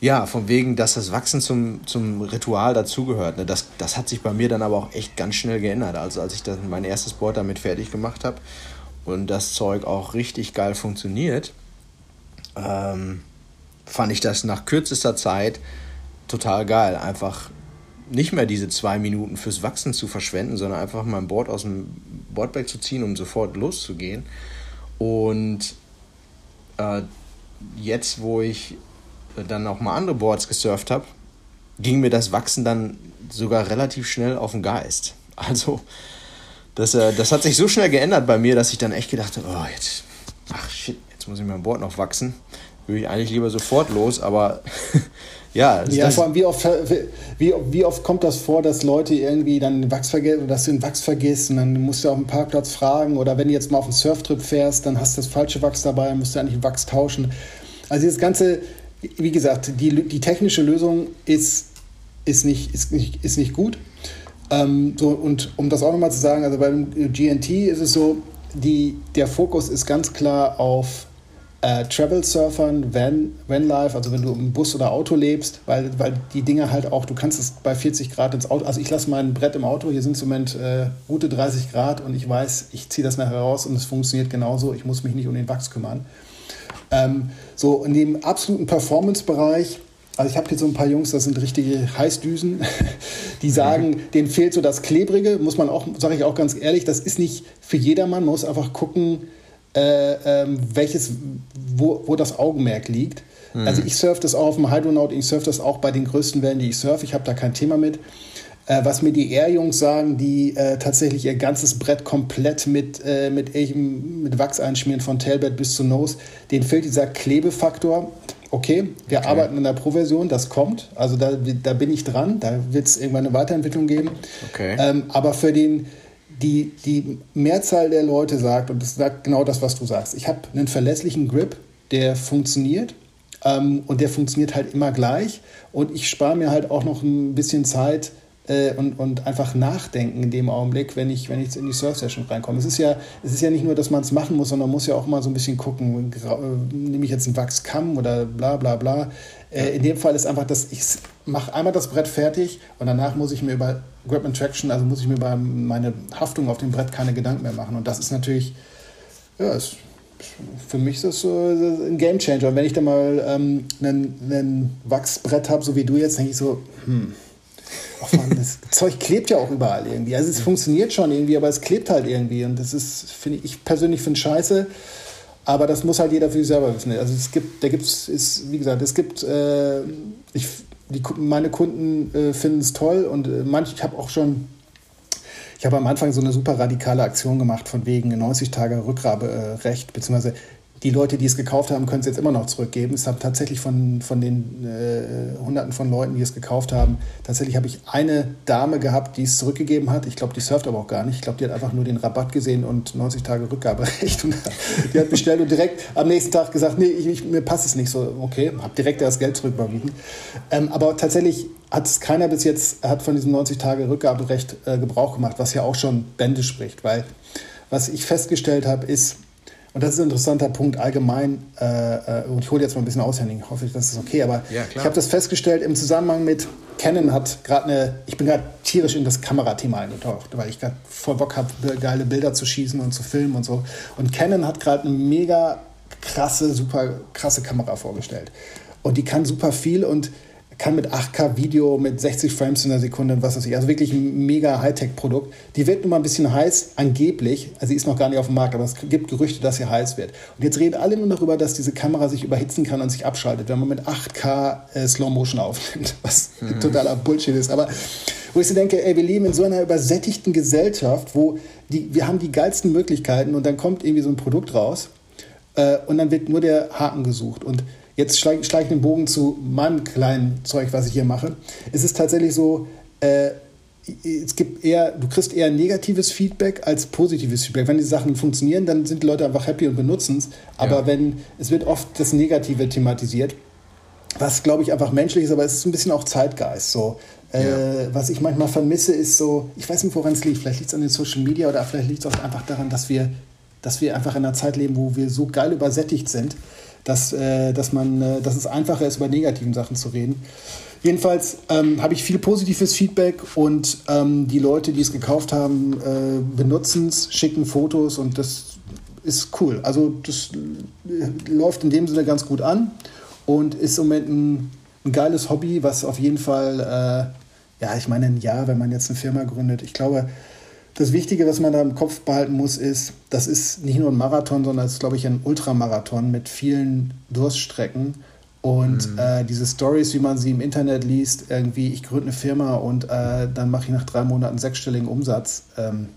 ja, von wegen, dass das Wachsen zum, zum Ritual dazugehört. Ne? Das, das hat sich bei mir dann aber auch echt ganz schnell geändert. Also als ich dann mein erstes Board damit fertig gemacht habe, und das Zeug auch richtig geil funktioniert, ähm, fand ich das nach kürzester Zeit total geil. Einfach nicht mehr diese zwei Minuten fürs Wachsen zu verschwenden, sondern einfach mein Board aus dem Boardbag zu ziehen, um sofort loszugehen. Und äh, jetzt, wo ich dann auch mal andere Boards gesurft habe, ging mir das Wachsen dann sogar relativ schnell auf den Geist. Also das, äh, das hat sich so schnell geändert bei mir, dass ich dann echt gedacht habe, oh, jetzt, ach shit, jetzt muss ich mein Board noch wachsen. Würde ich eigentlich lieber sofort los, aber ja. Ja, vor allem, wie oft, wie, wie oft kommt das vor, dass Leute irgendwie dann den Wachs vergessen, dass du den Wachs vergisst und dann musst du auf dem Parkplatz fragen oder wenn du jetzt mal auf einen Surftrip fährst, dann hast du das falsche Wachs dabei, musst du eigentlich den Wachs tauschen. Also das Ganze, wie gesagt, die, die technische Lösung ist, ist, nicht, ist, nicht, ist nicht gut. Ähm, so, und um das auch nochmal zu sagen, also beim GNT ist es so, die, der Fokus ist ganz klar auf äh, Travel-Surfern, Van, Vanlife, also wenn du im Bus oder Auto lebst, weil, weil die Dinge halt auch, du kannst es bei 40 Grad ins Auto, also ich lasse mein Brett im Auto, hier sind es im Moment äh, gute 30 Grad und ich weiß, ich ziehe das nachher raus und es funktioniert genauso, ich muss mich nicht um den Wachs kümmern. Ähm, so in dem absoluten Performance-Bereich, also ich habe hier so ein paar Jungs, das sind richtige Heißdüsen, die sagen, mhm. denen fehlt so das Klebrige, muss man auch, sage ich auch ganz ehrlich, das ist nicht für jedermann, man muss einfach gucken, äh, ähm, welches, wo, wo das Augenmerk liegt. Mhm. Also ich surfe das auch auf dem Hydronaut, ich surfe das auch bei den größten Wellen, die ich surfe, ich habe da kein Thema mit. Äh, was mir die Air-Jungs sagen, die äh, tatsächlich ihr ganzes Brett komplett mit, äh, mit, mit Wachs einschmieren, von Tailbed bis zu Nose, denen fehlt dieser Klebefaktor. Okay, wir okay. arbeiten in der Pro-Version, das kommt. Also da, da bin ich dran, da wird es irgendwann eine Weiterentwicklung geben. Okay. Ähm, aber für den, die, die Mehrzahl der Leute sagt, und das sagt genau das, was du sagst, ich habe einen verlässlichen Grip, der funktioniert ähm, und der funktioniert halt immer gleich und ich spare mir halt auch noch ein bisschen Zeit, äh, und, und einfach nachdenken in dem Augenblick, wenn ich, wenn ich in die Surf-Session reinkomme. Es ist, ja, es ist ja nicht nur, dass man es machen muss, sondern man muss ja auch mal so ein bisschen gucken, äh, nehme ich jetzt einen Wachskamm oder bla bla bla. Äh, in dem Fall ist einfach, dass ich mache einmal das Brett fertig und danach muss ich mir über Grip and Traction, also muss ich mir über meine Haftung auf dem Brett keine Gedanken mehr machen. Und das ist natürlich, ja, ist, für mich ist das so ein Game Changer. Und wenn ich dann mal ähm, ein Wachsbrett habe, so wie du jetzt, denke ich so, hm, Ach man, das Zeug klebt ja auch überall irgendwie. Also es funktioniert schon irgendwie, aber es klebt halt irgendwie. Und das ist, finde ich, ich persönlich finde scheiße. Aber das muss halt jeder für sich selber wissen. Also es gibt, da gibt es, wie gesagt, es gibt, äh, ich, die, meine Kunden äh, finden es toll und äh, manche, ich habe auch schon, ich habe am Anfang so eine super radikale Aktion gemacht von wegen 90 Tage Rückgaberecht, beziehungsweise die Leute, die es gekauft haben, können es jetzt immer noch zurückgeben. Es haben tatsächlich von, von den äh, Hunderten von Leuten, die es gekauft haben, tatsächlich habe ich eine Dame gehabt, die es zurückgegeben hat. Ich glaube, die surft aber auch gar nicht. Ich glaube, die hat einfach nur den Rabatt gesehen und 90 Tage Rückgaberecht. Und die hat bestellt und direkt am nächsten Tag gesagt, nee, ich, ich, mir passt es nicht so. Okay, habe direkt das Geld zurücküberwiesen. Ähm, aber tatsächlich hat es keiner bis jetzt hat von diesem 90 Tage Rückgaberecht äh, Gebrauch gemacht, was ja auch schon Bände spricht. Weil was ich festgestellt habe, ist, und das ist ein interessanter Punkt allgemein. Äh, äh, und ich hole jetzt mal ein bisschen aus, Henning. Ich hoffe, das ist okay. Aber ja, ich habe das festgestellt im Zusammenhang mit Canon hat gerade eine. Ich bin gerade tierisch in das Kamerathema eingetaucht, weil ich gerade voll Bock habe, geile Bilder zu schießen und zu filmen und so. Und Canon hat gerade eine mega krasse, super krasse Kamera vorgestellt. Und die kann super viel und kann mit 8K-Video, mit 60 Frames in der Sekunde und was weiß ich. Also wirklich ein mega Hightech-Produkt. Die wird nun mal ein bisschen heiß, angeblich. Also sie ist noch gar nicht auf dem Markt, aber es gibt Gerüchte, dass sie heiß wird. Und jetzt reden alle nur darüber, dass diese Kamera sich überhitzen kann und sich abschaltet, wenn man mit 8K äh, Slow Motion aufnimmt, was mhm. totaler Bullshit ist. Aber wo ich so denke, ey, wir leben in so einer übersättigten Gesellschaft, wo die, wir haben die geilsten Möglichkeiten und dann kommt irgendwie so ein Produkt raus äh, und dann wird nur der Haken gesucht. Und Jetzt schlage schlag ich den Bogen zu meinem kleinen Zeug, was ich hier mache. Es ist tatsächlich so, äh, es gibt eher, du kriegst eher negatives Feedback als positives Feedback. Wenn die Sachen funktionieren, dann sind die Leute einfach happy und benutzen es. Aber ja. wenn, es wird oft das Negative thematisiert, was glaube ich einfach menschlich ist, aber es ist ein bisschen auch Zeitgeist. So. Äh, ja. Was ich manchmal vermisse, ist so, ich weiß nicht, woran es liegt. Vielleicht liegt es an den Social Media oder vielleicht liegt es auch einfach daran, dass wir, dass wir einfach in einer Zeit leben, wo wir so geil übersättigt sind dass, äh, dass, man, äh, dass es einfacher ist, über negativen Sachen zu reden. Jedenfalls ähm, habe ich viel positives Feedback und ähm, die Leute, die es gekauft haben, äh, benutzen es, schicken Fotos und das ist cool. Also das äh, läuft in dem Sinne ganz gut an und ist im Moment ein, ein geiles Hobby, was auf jeden Fall, äh, ja, ich meine, ein Jahr, wenn man jetzt eine Firma gründet, ich glaube, das Wichtige, was man da im Kopf behalten muss, ist, das ist nicht nur ein Marathon, sondern es ist, glaube ich, ein Ultramarathon mit vielen Durststrecken. Und mhm. äh, diese Stories, wie man sie im Internet liest, irgendwie, ich gründe eine Firma und äh, dann mache ich nach drei Monaten sechsstelligen Umsatz. Ähm,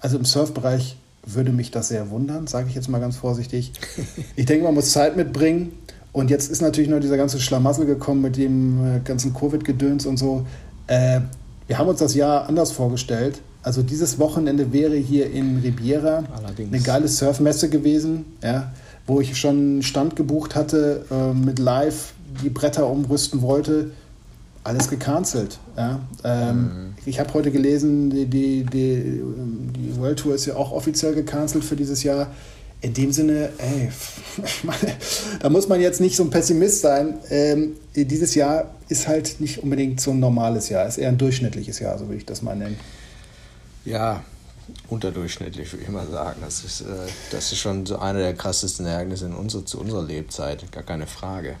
also im Surfbereich würde mich das sehr wundern, sage ich jetzt mal ganz vorsichtig. Ich denke, man muss Zeit mitbringen. Und jetzt ist natürlich noch dieser ganze Schlamassel gekommen mit dem äh, ganzen Covid-Gedöns und so. Äh, wir haben uns das Jahr anders vorgestellt. Also dieses Wochenende wäre hier in Ribiera Allerdings. eine geile Surfmesse gewesen, ja, wo ich schon einen Stand gebucht hatte, äh, mit Live die Bretter umrüsten wollte. Alles gecancelt. Ja. Ähm, mhm. Ich habe heute gelesen, die, die, die, die World Tour ist ja auch offiziell gecancelt für dieses Jahr. in dem Sinne, ey, da muss man jetzt nicht so ein Pessimist sein. Ähm, dieses Jahr ist halt nicht unbedingt so ein normales Jahr, ist eher ein durchschnittliches Jahr, so würde ich das mal nennen. Ja, unterdurchschnittlich, würde ich mal sagen. Das ist, äh, das ist schon so eine der krassesten Ereignisse in unser, zu unserer Lebzeit, gar keine Frage.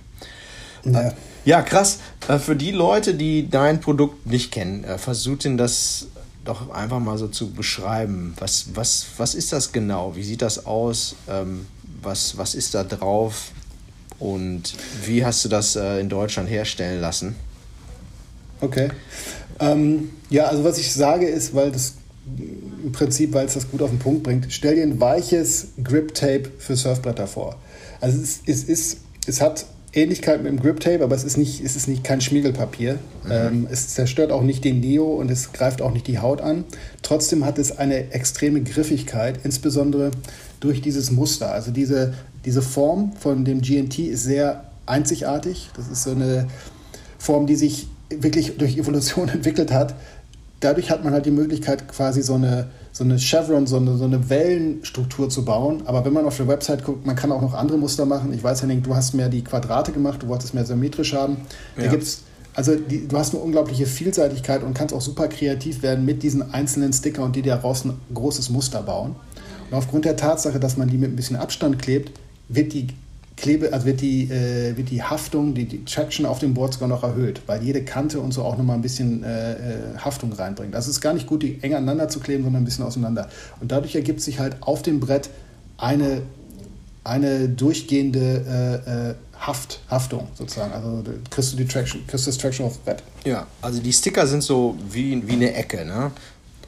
Ja, ja krass. Äh, für die Leute, die dein Produkt nicht kennen, äh, versucht denn das doch einfach mal so zu beschreiben. Was, was, was ist das genau? Wie sieht das aus? Ähm, was, was ist da drauf? Und wie hast du das äh, in Deutschland herstellen lassen? Okay. Ähm, ja, also was ich sage ist, weil das im Prinzip, weil es das gut auf den Punkt bringt, stell dir ein weiches Grip-Tape für Surfbretter vor. Also es, es, ist, es hat Ähnlichkeit mit dem Grip Tape, aber es ist nicht, es ist nicht kein Schmiegelpapier. Mhm. Ähm, es zerstört auch nicht den Neo und es greift auch nicht die Haut an. Trotzdem hat es eine extreme Griffigkeit, insbesondere durch dieses Muster. Also diese, diese Form von dem GNT ist sehr einzigartig. Das ist so eine Form, die sich wirklich durch Evolution entwickelt hat. Dadurch hat man halt die Möglichkeit, quasi so eine so eine Chevron, so eine, so eine Wellenstruktur zu bauen. Aber wenn man auf der Website guckt, man kann auch noch andere Muster machen. Ich weiß, Henning, du hast mehr die Quadrate gemacht, du wolltest mehr symmetrisch haben. Ja. Da gibt's also die, du hast eine unglaubliche Vielseitigkeit und kannst auch super kreativ werden mit diesen einzelnen Sticker und die dir daraus ein großes Muster bauen. Und aufgrund der Tatsache, dass man die mit ein bisschen Abstand klebt, wird die Klebe, also wird die, äh, wird die Haftung, die, die Traction auf dem Board sogar noch erhöht, weil jede Kante und so auch nochmal ein bisschen äh, äh, Haftung reinbringt. Also es ist gar nicht gut, die eng aneinander zu kleben, sondern ein bisschen auseinander. Und dadurch ergibt sich halt auf dem Brett eine, eine durchgehende äh, äh Haft, Haftung sozusagen. Also kriegst du die Traction, kriegst das Traction aufs Brett. Ja, also die Sticker sind so wie, wie eine Ecke, ne?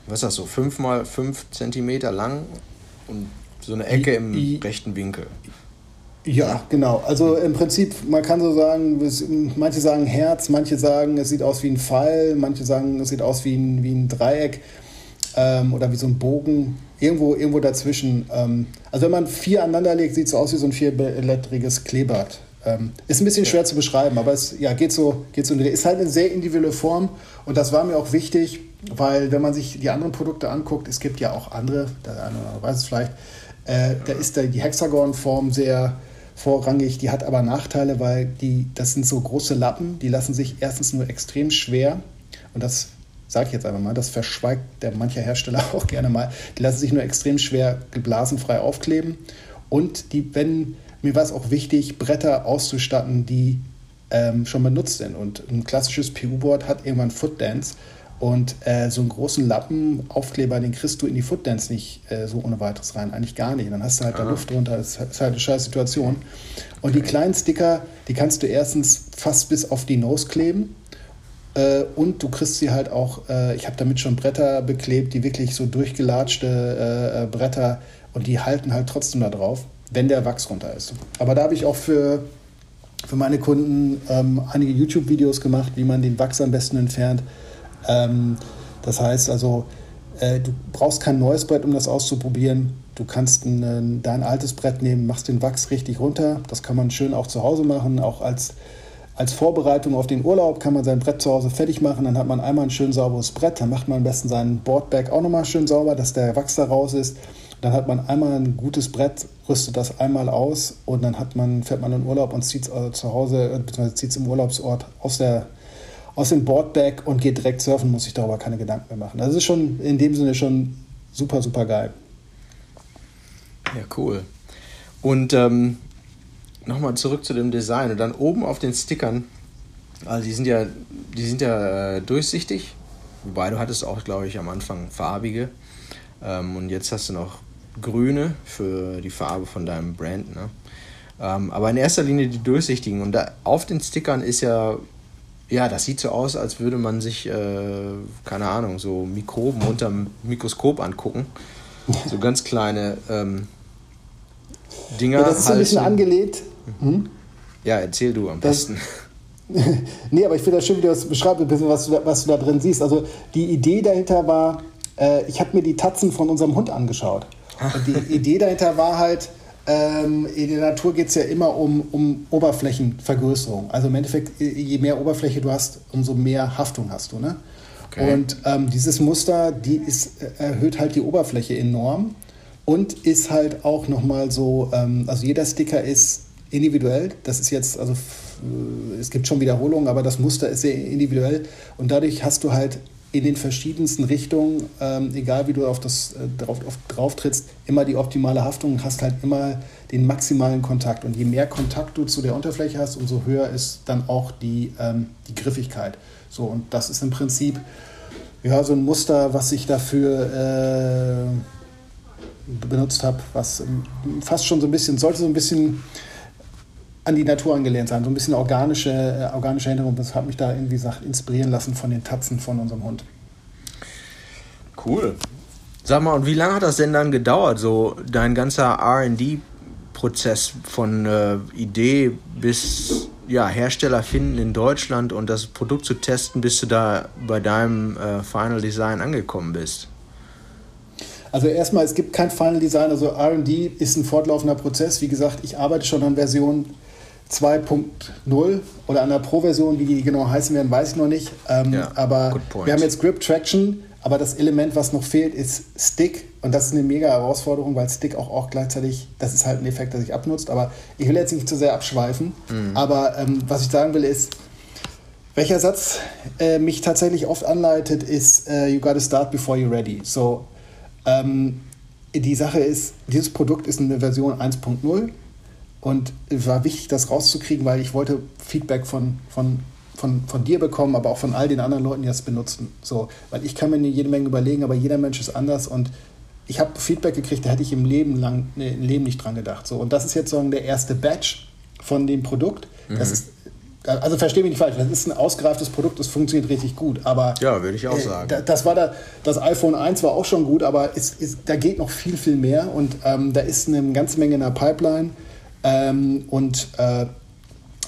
Was ist das so? 5 mal 5 Zentimeter lang und so eine Ecke im I, rechten Winkel. Ja, genau. Also im Prinzip, man kann so sagen, manche sagen Herz, manche sagen, es sieht aus wie ein Pfeil, manche sagen, es sieht aus wie ein, wie ein Dreieck ähm, oder wie so ein Bogen. Irgendwo, irgendwo dazwischen. Ähm, also wenn man vier aneinander legt, sieht es so aus wie so ein vierblättriges Kleeblatt. Ähm, ist ein bisschen schwer zu beschreiben, aber es ja, geht so, geht so ist halt eine sehr individuelle Form und das war mir auch wichtig, weil wenn man sich die anderen Produkte anguckt, es gibt ja auch andere, der eine oder andere weiß es vielleicht, äh, da ist da die Hexagon-Form sehr, vorrangig. Die hat aber Nachteile, weil die, das sind so große Lappen, die lassen sich erstens nur extrem schwer, und das sage ich jetzt einfach mal, das verschweigt der mancher Hersteller auch gerne mal, die lassen sich nur extrem schwer geblasenfrei aufkleben. Und die, wenn, mir war es auch wichtig, Bretter auszustatten, die ähm, schon benutzt sind. Und ein klassisches PU-Board hat irgendwann Footdance. Und äh, so einen großen Lappen, Aufkleber, den kriegst du in die Footdance nicht äh, so ohne weiteres rein. Eigentlich gar nicht. dann hast du halt Aha. da Luft drunter. Das ist halt eine scheiß Situation. Und okay. die kleinen Sticker, die kannst du erstens fast bis auf die Nose kleben. Äh, und du kriegst sie halt auch, äh, ich habe damit schon Bretter beklebt, die wirklich so durchgelatschte äh, äh, Bretter und die halten halt trotzdem da drauf, wenn der Wachs runter ist. Aber da habe ich auch für, für meine Kunden ähm, einige YouTube-Videos gemacht, wie man den Wachs am besten entfernt. Ähm, das heißt also, äh, du brauchst kein neues Brett, um das auszuprobieren. Du kannst ein, dein altes Brett nehmen, machst den Wachs richtig runter. Das kann man schön auch zu Hause machen, auch als, als Vorbereitung auf den Urlaub kann man sein Brett zu Hause fertig machen. Dann hat man einmal ein schön sauberes Brett. Dann macht man am besten seinen Boardback auch nochmal schön sauber, dass der Wachs da raus ist. Dann hat man einmal ein gutes Brett, rüstet das einmal aus und dann hat man, fährt man in Urlaub und zieht es also zu Hause, beziehungsweise zieht es im Urlaubsort aus der aus dem Boardback und geht direkt surfen, muss ich darüber keine Gedanken mehr machen. Das ist schon in dem Sinne schon super, super geil. Ja, cool. Und ähm, nochmal zurück zu dem Design. Und dann oben auf den Stickern, also die sind ja, die sind ja äh, durchsichtig, wobei du hattest auch, glaube ich, am Anfang farbige. Ähm, und jetzt hast du noch grüne für die Farbe von deinem Brand. Ne? Ähm, aber in erster Linie die durchsichtigen. Und da, auf den Stickern ist ja ja, das sieht so aus, als würde man sich, äh, keine Ahnung, so Mikroben unterm Mikroskop angucken. So ganz kleine ähm, Dinger. Ja, das ist so ein bisschen angelegt. Hm? Ja, erzähl du am das, besten. nee, aber ich finde das schön, wie du das beschreibst, ein bisschen, was du, da, was du da drin siehst. Also die Idee dahinter war, äh, ich habe mir die Tatzen von unserem Hund angeschaut. Und die Idee dahinter war halt, ähm, in der Natur geht es ja immer um, um Oberflächenvergrößerung. Also im Endeffekt, je mehr Oberfläche du hast, umso mehr Haftung hast du. Ne? Okay. Und ähm, dieses Muster, die ist, erhöht halt die Oberfläche enorm. und ist halt auch nochmal so, ähm, also jeder Sticker ist individuell. Das ist jetzt, also es gibt schon Wiederholungen, aber das Muster ist sehr individuell und dadurch hast du halt in den verschiedensten Richtungen, ähm, egal wie du auf das äh, drauf, auf, drauf trittst, immer die optimale Haftung hast halt immer den maximalen Kontakt. Und je mehr Kontakt du zu der Oberfläche hast, umso höher ist dann auch die, ähm, die Griffigkeit. So, und das ist im Prinzip ja, so ein Muster, was ich dafür äh, benutzt habe, was fast schon so ein bisschen, sollte so ein bisschen an die Natur angelehnt sein, so ein bisschen organische, äh, organische Erinnerung. Das hat mich da irgendwie gesagt, inspirieren lassen von den Tatzen von unserem Hund. Cool. Sag mal, und wie lange hat das denn dann gedauert, so dein ganzer RD-Prozess von äh, Idee bis ja, Hersteller finden in Deutschland und das Produkt zu testen, bis du da bei deinem äh, Final Design angekommen bist? Also erstmal, es gibt kein Final Design, also RD ist ein fortlaufender Prozess. Wie gesagt, ich arbeite schon an Version 2.0 oder an der Pro-Version, wie die genau heißen werden, weiß ich noch nicht. Ähm, ja, aber wir haben jetzt Grip Traction, aber das Element, was noch fehlt, ist Stick. Und das ist eine mega Herausforderung, weil Stick auch, auch gleichzeitig, das ist halt ein Effekt, der sich abnutzt. Aber ich will jetzt nicht zu sehr abschweifen. Mhm. Aber ähm, was ich sagen will, ist, welcher Satz äh, mich tatsächlich oft anleitet, ist, uh, you gotta start before you're ready. So, ähm, die Sache ist, dieses Produkt ist eine Version 1.0 und es war wichtig, das rauszukriegen, weil ich wollte Feedback von, von, von, von dir bekommen, aber auch von all den anderen Leuten, die das benutzen. So, weil ich kann mir jede Menge überlegen, aber jeder Mensch ist anders und ich habe Feedback gekriegt, da hätte ich im Leben lang im Leben nicht dran gedacht. So, und das ist jetzt so der erste Batch von dem Produkt. Das mhm. ist also verstehe mich nicht falsch, das ist ein ausgereiftes Produkt, das funktioniert richtig gut. Aber ja, würde ich auch äh, sagen. das war da, das iPhone 1 war auch schon gut, aber es, es, da geht noch viel, viel mehr und ähm, da ist eine ganze Menge in der Pipeline. Ähm, und äh,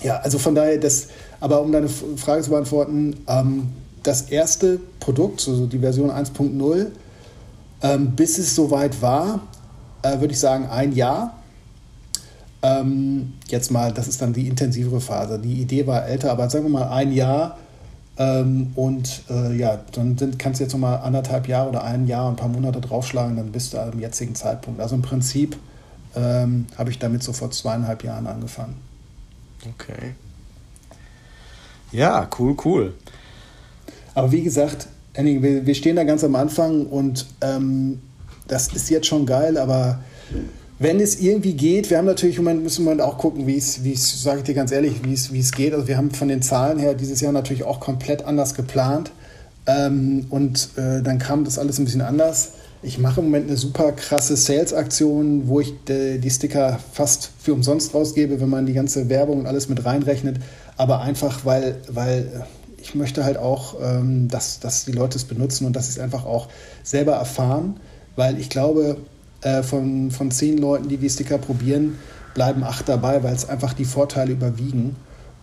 ja, also von daher, das, aber um deine Frage zu beantworten, ähm, das erste Produkt, also die Version 1.0, ähm, bis es soweit war, äh, würde ich sagen, ein Jahr. Ähm, jetzt mal, das ist dann die intensivere Phase. Die Idee war älter, aber sagen wir mal ein Jahr. Ähm, und äh, ja, dann sind, kannst du jetzt nochmal anderthalb Jahre oder ein Jahr, ein paar Monate draufschlagen, dann bist du am jetzigen Zeitpunkt. Also im Prinzip ähm, habe ich damit so vor zweieinhalb Jahren angefangen. Okay. Ja, cool, cool. Aber wie gesagt, Henning, wir, wir stehen da ganz am Anfang und ähm, das ist jetzt schon geil, aber wenn es irgendwie geht, wir haben natürlich im Moment, müssen wir auch gucken, wie es, wie es, sage ich dir ganz ehrlich, wie es, wie es geht. Also wir haben von den Zahlen her dieses Jahr natürlich auch komplett anders geplant. Ähm, und äh, dann kam das alles ein bisschen anders. Ich mache im Moment eine super krasse Sales-Aktion, wo ich die, die Sticker fast für umsonst rausgebe, wenn man die ganze Werbung und alles mit reinrechnet. Aber einfach, weil, weil ich möchte halt auch, ähm, dass, dass die Leute es benutzen und dass sie es einfach auch selber erfahren. Weil ich glaube, äh, von, von zehn Leuten, die die Sticker probieren, bleiben acht dabei, weil es einfach die Vorteile überwiegen.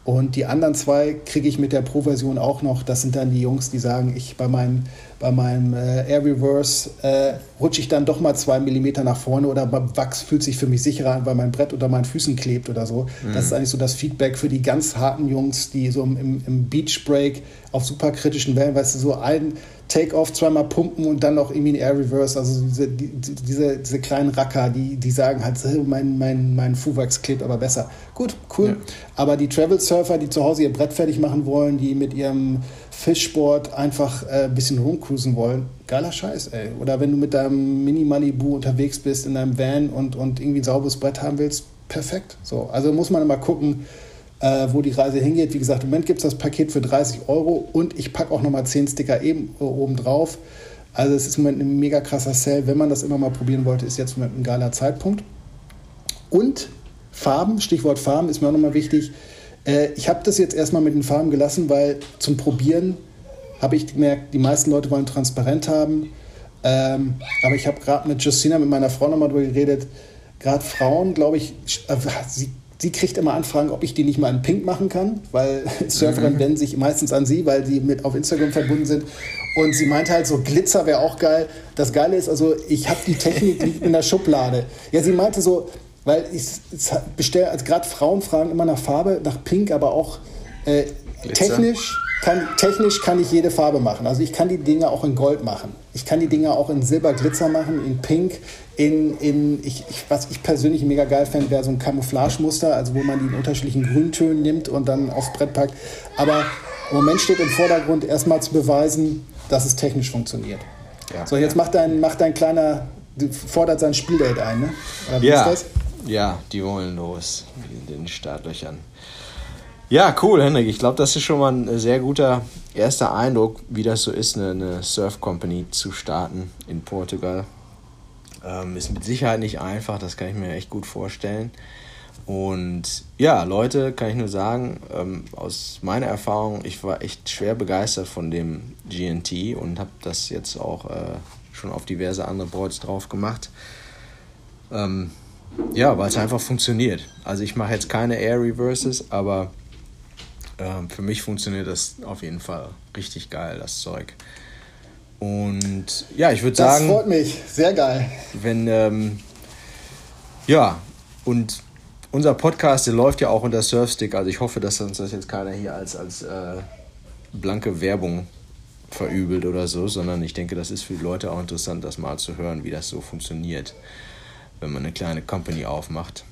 Und die anderen zwei kriege ich mit der Pro-Version auch noch. Das sind dann die Jungs, die sagen, ich bei meinen bei meinem äh, Air Reverse äh, rutsche ich dann doch mal zwei Millimeter nach vorne oder beim Wachs fühlt sich für mich sicherer an, weil mein Brett unter meinen Füßen klebt oder so. Mhm. Das ist eigentlich so das Feedback für die ganz harten Jungs, die so im, im Beach Break auf super kritischen Wellen, weißt du, so ein Take-Off zweimal pumpen und dann noch irgendwie ein Air Reverse. Also diese, die, diese, diese kleinen Racker, die, die sagen halt, mein, mein, mein Fuwax klebt aber besser. Gut, cool. Ja. Aber die Travel Surfer, die zu Hause ihr Brett fertig machen wollen, die mit ihrem Fischsport einfach äh, ein bisschen rumcruisen wollen, geiler Scheiß, ey. Oder wenn du mit deinem Mini-Malibu unterwegs bist in deinem Van und, und irgendwie ein sauberes Brett haben willst, perfekt. So, also muss man immer gucken, äh, wo die Reise hingeht. Wie gesagt, im Moment gibt es das Paket für 30 Euro und ich packe auch nochmal 10 Sticker eben äh, oben drauf. Also es ist im Moment ein mega krasser Sale. Wenn man das immer mal probieren wollte, ist jetzt im Moment ein geiler Zeitpunkt. Und Farben, Stichwort Farben ist mir auch nochmal wichtig. Äh, ich habe das jetzt erstmal mit den Farben gelassen, weil zum Probieren habe ich gemerkt, die meisten Leute wollen transparent haben. Ähm, aber ich habe gerade mit Justina, mit meiner Frau nochmal drüber geredet. Gerade Frauen, glaube ich, äh, sie, sie kriegt immer Anfragen, ob ich die nicht mal in Pink machen kann, weil Surferinnen mhm. wenden sich meistens an sie, weil sie mit auf Instagram verbunden sind. Und sie meinte halt so, Glitzer wäre auch geil. Das Geile ist also, ich habe die Technik in der Schublade. Ja, sie meinte so, weil ich bestelle, also gerade Frauen fragen immer nach Farbe, nach Pink, aber auch äh, technisch kann, technisch kann ich jede Farbe machen. Also ich kann die Dinge auch in Gold machen. Ich kann die Dinge auch in Silberglitzer machen, in Pink, in, in ich, ich, was ich persönlich mega geil fände, wäre so ein Camouflage-Muster, also wo man die in unterschiedlichen Grüntönen nimmt und dann aufs Brett packt. Aber im Moment steht im Vordergrund erstmal zu beweisen, dass es technisch funktioniert. Ja, so, jetzt macht dein, macht dein kleiner, fordert sein Spieldate ein, ne? Oder wie ja. ist das? Ja, die wollen los in den Startlöchern. Ja, cool, Henrik. Ich glaube, das ist schon mal ein sehr guter erster Eindruck, wie das so ist, eine, eine Surf Company zu starten in Portugal. Ähm, ist mit Sicherheit nicht einfach, das kann ich mir echt gut vorstellen. Und ja, Leute, kann ich nur sagen, ähm, aus meiner Erfahrung, ich war echt schwer begeistert von dem GNT und habe das jetzt auch äh, schon auf diverse andere Boards drauf gemacht. Ähm, ja, weil es einfach funktioniert. Also ich mache jetzt keine Air Reverses, aber ähm, für mich funktioniert das auf jeden Fall richtig geil, das Zeug. Und ja, ich würde sagen. Das freut mich, sehr geil. Wenn, ähm, ja, und unser Podcast, der läuft ja auch unter Surfstick, also ich hoffe, dass uns das jetzt keiner hier als, als äh, blanke Werbung verübelt oder so, sondern ich denke, das ist für die Leute auch interessant, das mal zu hören, wie das so funktioniert, wenn man eine kleine Company aufmacht.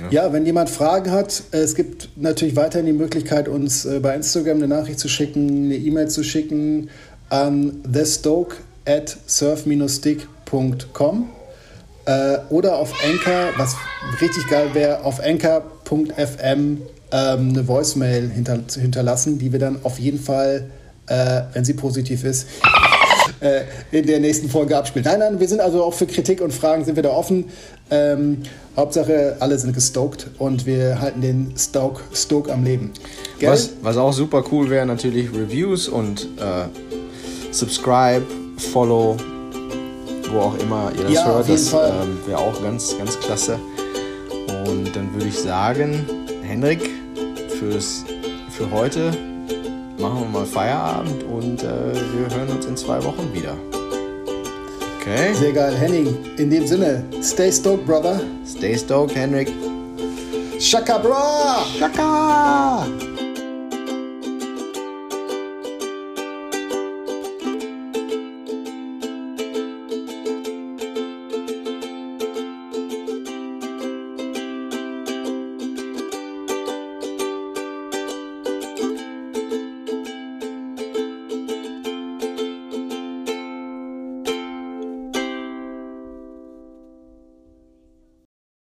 Ja. ja, wenn jemand Fragen hat, äh, es gibt natürlich weiterhin die Möglichkeit, uns äh, bei Instagram eine Nachricht zu schicken, eine E-Mail zu schicken an thestoke at surf-stick.com äh, oder auf Anchor, was richtig geil wäre, auf anchor.fm ähm, eine Voicemail hinter, hinterlassen, die wir dann auf jeden Fall, äh, wenn sie positiv ist, äh, in der nächsten Folge abspielen. Nein, nein, wir sind also auch für Kritik und Fragen sind wir da offen. Ähm, Hauptsache, alle sind gestoked und wir halten den Stoke, Stoke am Leben. Was, was auch super cool wäre, natürlich Reviews und äh, Subscribe, Follow, wo auch immer ihr das ja, hört. Das ähm, wäre auch ganz, ganz klasse. Und dann würde ich sagen, Henrik, fürs, für heute machen wir mal Feierabend und äh, wir hören uns in zwei Wochen wieder. Okay. Sehr geil, Henning. In dem Sinne, stay stoked, brother. Stay stoked, Henrik. Shaka, bra! Shaka!